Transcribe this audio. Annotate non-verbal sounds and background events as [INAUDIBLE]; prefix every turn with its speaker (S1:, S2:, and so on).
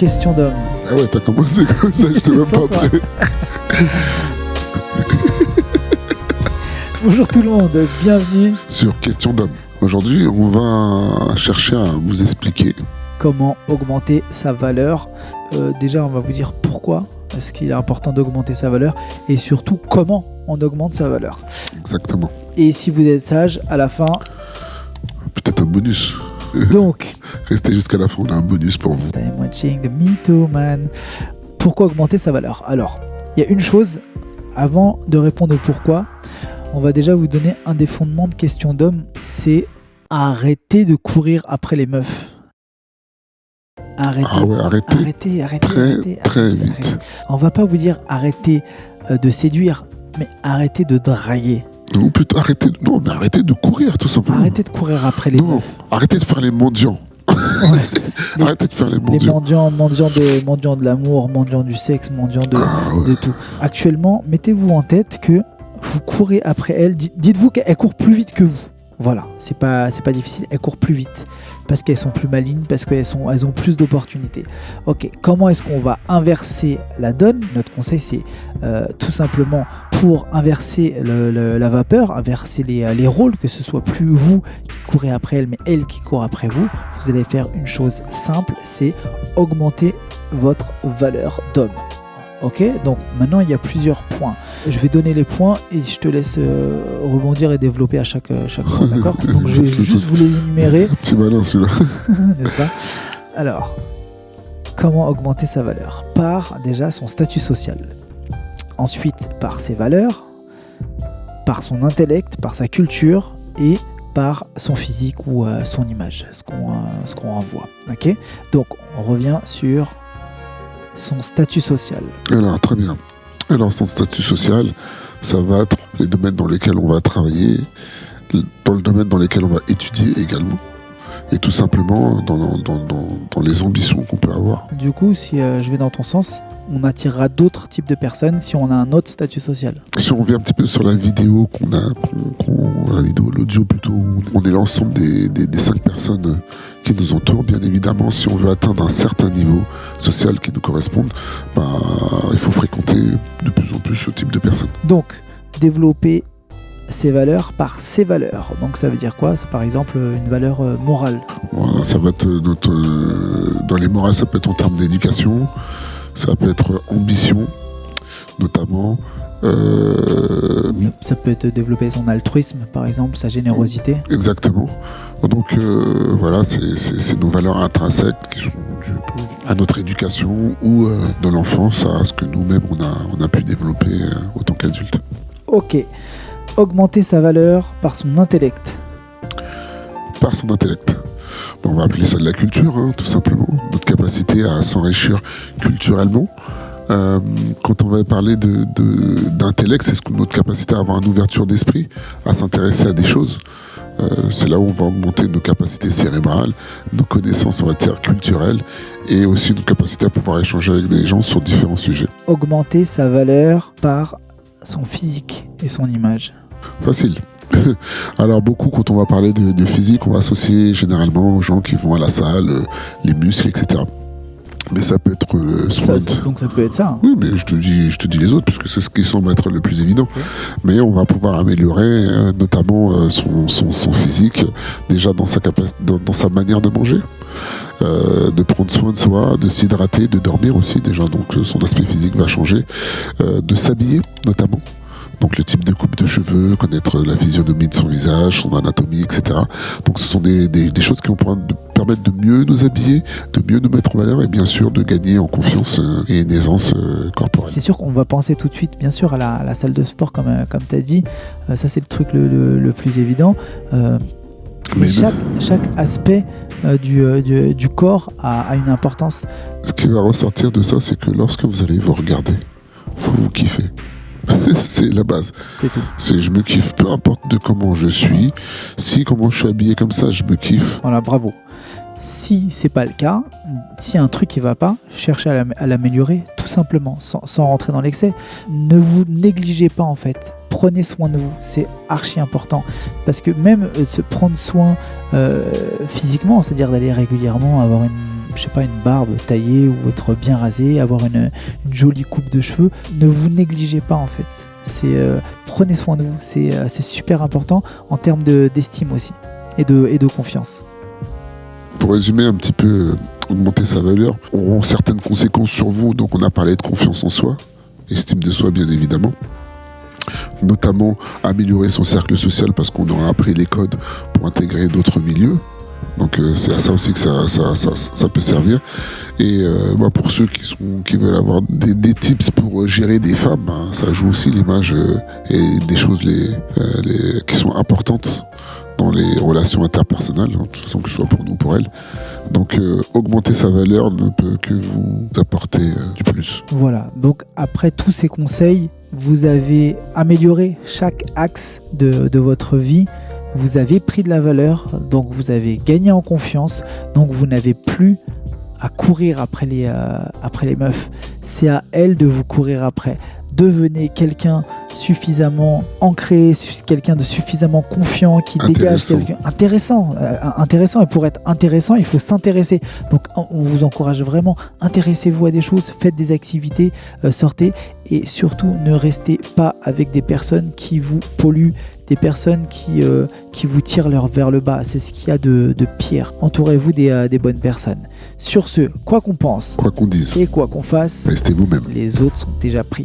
S1: question d'homme.
S2: Ah ouais, t'as commencé comme ça, je te [LAUGHS] même pas prêt. [LAUGHS]
S1: Bonjour tout le monde, bienvenue.
S2: Sur question d'homme. Aujourd'hui, on va chercher à vous expliquer.
S1: Comment augmenter sa valeur Euh, Déjà, on va vous dire pourquoi est-ce qu'il est important d'augmenter sa valeur et surtout comment on augmente sa valeur.
S2: Exactement.
S1: Et si vous êtes sage, à la fin,
S2: Peut-être un bonus.
S1: donc,
S2: Restez jusqu'à la fin, on a un bonus pour vous.
S1: I'm watching the Mytho Man. Pourquoi augmenter sa valeur? Alors, il y a une chose, avant de répondre au pourquoi, on va déjà vous donner un des fondements de question d'homme, c'est arrêter de courir après les meufs. Arrêtez.
S2: Ah ouais, arrêtez.
S1: Arrêtez, arrêtez,
S2: Très,
S1: arrêtez,
S2: très
S1: arrêtez,
S2: vite.
S1: arrêtez. On va pas vous dire arrêtez euh, de séduire, mais arrêtez de draguer.
S2: Ou plutôt arrêtez. Non, mais arrêtez de courir, tout simplement.
S1: Arrêtez de courir après les
S2: Non,
S1: meufs.
S2: arrêtez de faire les mendiants.
S1: Les-
S2: Arrêtez de faire les
S1: Les
S2: mendiants.
S1: mendiants, mendiants de, mendiants de l'amour, mendiants du sexe, mendiants de,
S2: Ah ouais.
S1: de tout. Actuellement, mettez-vous en tête que vous courez après elle. Di- Dites-vous qu'elle court plus vite que vous. Voilà, c'est pas, c'est pas difficile. Elle court plus vite parce qu'elles sont plus malignes, parce qu'elles ont plus d'opportunités. Ok, comment est-ce qu'on va inverser la donne? Notre conseil, c'est euh, tout simplement pour inverser la vapeur, inverser les, les rôles, que ce soit plus vous qui courez après elle, mais elle qui court après vous. Vous allez faire une chose simple, c'est augmenter votre valeur d'homme. Ok, donc maintenant il y a plusieurs points. Je vais donner les points et je te laisse euh, rebondir et développer à chaque, euh, chaque point, d'accord [LAUGHS] Donc je vais juste vous les énumérer, [LAUGHS]
S2: petit malin celui-là. [LAUGHS]
S1: n'est-ce pas? Alors, comment augmenter sa valeur? Par déjà son statut social. Ensuite, par ses valeurs, par son intellect, par sa culture et par son physique ou euh, son image, ce qu'on euh, qu'on renvoie. Ok? Donc, on revient sur son statut social.
S2: Alors, très bien. Alors, son statut social, ça va être les domaines dans lesquels on va travailler, dans le domaine dans lesquels on va étudier également, et tout simplement dans, dans, dans, dans- dans les ambitions qu'on peut avoir.
S1: Du coup, si euh, je vais dans ton sens, on attirera d'autres types de personnes si on a un autre statut social.
S2: Si on revient un petit peu sur la vidéo qu'on a, l'audio plutôt, on est l'ensemble des, des, des cinq personnes qui nous entourent. Bien évidemment, si on veut atteindre un certain niveau social qui nous corresponde, bah, il faut fréquenter de plus en plus ce type de personnes.
S1: Donc, développer ses valeurs par ses valeurs. Donc, ça veut dire quoi? C'est par exemple une valeur euh, morale.
S2: Voilà, ça va être notre, euh, dans les morales, ça peut être en termes d'éducation, ça peut être ambition, notamment. euh,
S1: Ça peut être développer son altruisme, par exemple, sa générosité.
S2: exactement. Donc euh, voilà, c'est nos valeurs intrinsèques qui sont dues à notre éducation ou euh, dans l'enfance, à ce que nous-mêmes on a, on a pu développer euh, autant qu'adultes.
S1: Ok. Augmenter sa valeur par son intellect.
S2: Par son intellect. Bon, on va appeler ça de la culture, hein, tout simplement. Notre capacité à s'enrichir culturellement. Euh, quand on va parler de- de- d'intellect, c'est notre capacité à avoir une ouverture d'esprit, à s'intéresser à des choses. Euh, c'est là où on va augmenter nos capacités cérébrales, nos connaissances en matière culturelle et aussi notre capacité à pouvoir échanger avec des gens sur différents sujets.
S1: Augmenter sa valeur par son physique et son image.
S2: Facile. [LAUGHS] Alors beaucoup, quand on va parler de, de physique, on va associer généralement aux gens qui vont à la salle, euh, les muscles, etc. Mais ça peut être euh,
S1: ça- donc, ça peut être ça. hein.
S2: Oui, mais je te dis, je te dis les autres, puisque c'est ce qui semble être le plus évident. Mais on va pouvoir améliorer euh, notamment euh, son, son- son physique, déjà dans sa, dans, dans sa manière de manger, de prendre soin de soi, de s'hydrater, de dormir aussi, déjà, donc son aspect physique va changer, de s'habiller notamment. Donc le type de coupe de cheveux, connaître la physionomie de son visage, son anatomie, etc. Donc ce sont des, des- des choses qui vont permettre de mieux nous habiller, de mieux nous mettre en valeur et bien sûr de gagner en confiance euh, et une aisance euh, corporelle.
S1: C'est sûr qu'on va penser tout de suite, bien sûr, à la, à la salle de sport, comme, euh, comme tu as dit. Euh, ça, c'est le truc le, le- le plus évident. Euh, mais chaque, chaque aspect euh, du, du, du corps a, a une importance.
S2: Ce qui va ressortir de ça, c'est que lorsque vous allez vous regarder, vous vous kiffez. [LAUGHS] c'est la base.
S1: C'est tout.
S2: C'est je me kiffe, peu importe de comment je suis. Si comment je suis habillé comme ça, je me kiffe.
S1: Voilà, bravo. Si c'est pas le cas, si un truc qui va pas, cherchez à l'am- à l'améliorer tout simplement, sans, sans rentrer dans l'excès. Ne vous négligez pas en fait. Prenez soin de vous, c'est archi important. Parce que même euh, se prendre soin euh, physiquement, c'est-à-dire d'aller régulièrement avoir une, je sais pas, une barbe taillée ou être bien rasé, avoir une, jolie coupe de cheveux. Ne vous négligez pas en fait. C'est euh, prenez soin de vous, c'est euh, super important en termes de- d'estime aussi et de, et de confiance.
S2: Pour résumer un petit peu, euh, augmenter sa valeur auront certaines conséquences sur vous. Donc on a parlé de confiance en soi, estime de soi bien évidemment. Notamment améliorer son cercle social parce qu'on aura appris les codes pour intégrer d'autres milieux. Donc euh, c'est à ça aussi que ça, ça, ça- peut servir. Et euh, bah, pour ceux qui, sont, qui veulent avoir des, tips pour euh, gérer des femmes, bah, ça joue aussi l'image et des choses les, les- qui sont importantes dans les relations interpersonnelles, hein, de toute façon que ce soit pour nous ou pour elles. Donc augmenter sa valeur ne peut que vous apporter du plus.
S1: Voilà, donc après tous ces conseils, vous avez amélioré chaque axe de, de votre vie, vous avez pris de la valeur, donc vous avez gagné en confiance, donc vous n'avez plus à courir après les, euh, après les meufs, c'est à elles de vous courir après. Devenez quelqu'un suffisamment ancré, quelqu'un de suffisamment confiant qui dégage
S2: Intéressant.
S1: quelqu'un intéressant, euh, intéressant et pour être intéressant, il faut s'intéresser. Donc on on vous encourage vraiment, intéressez-vous à des choses, faites des activités, euh, sortez et surtout ne restez pas avec des personnes qui vous polluent, des personnes qui, euh, qui vous tirent leur vers le bas. C'est ce qu'il y a de, de pire. Entourez-vous des, euh, des bonnes personnes. Sur ce, quoi qu'on pense
S2: Quoi qu'on dise,
S1: et quoi qu'on fasse,
S2: restez vous-même.
S1: les autres sont déjà pris.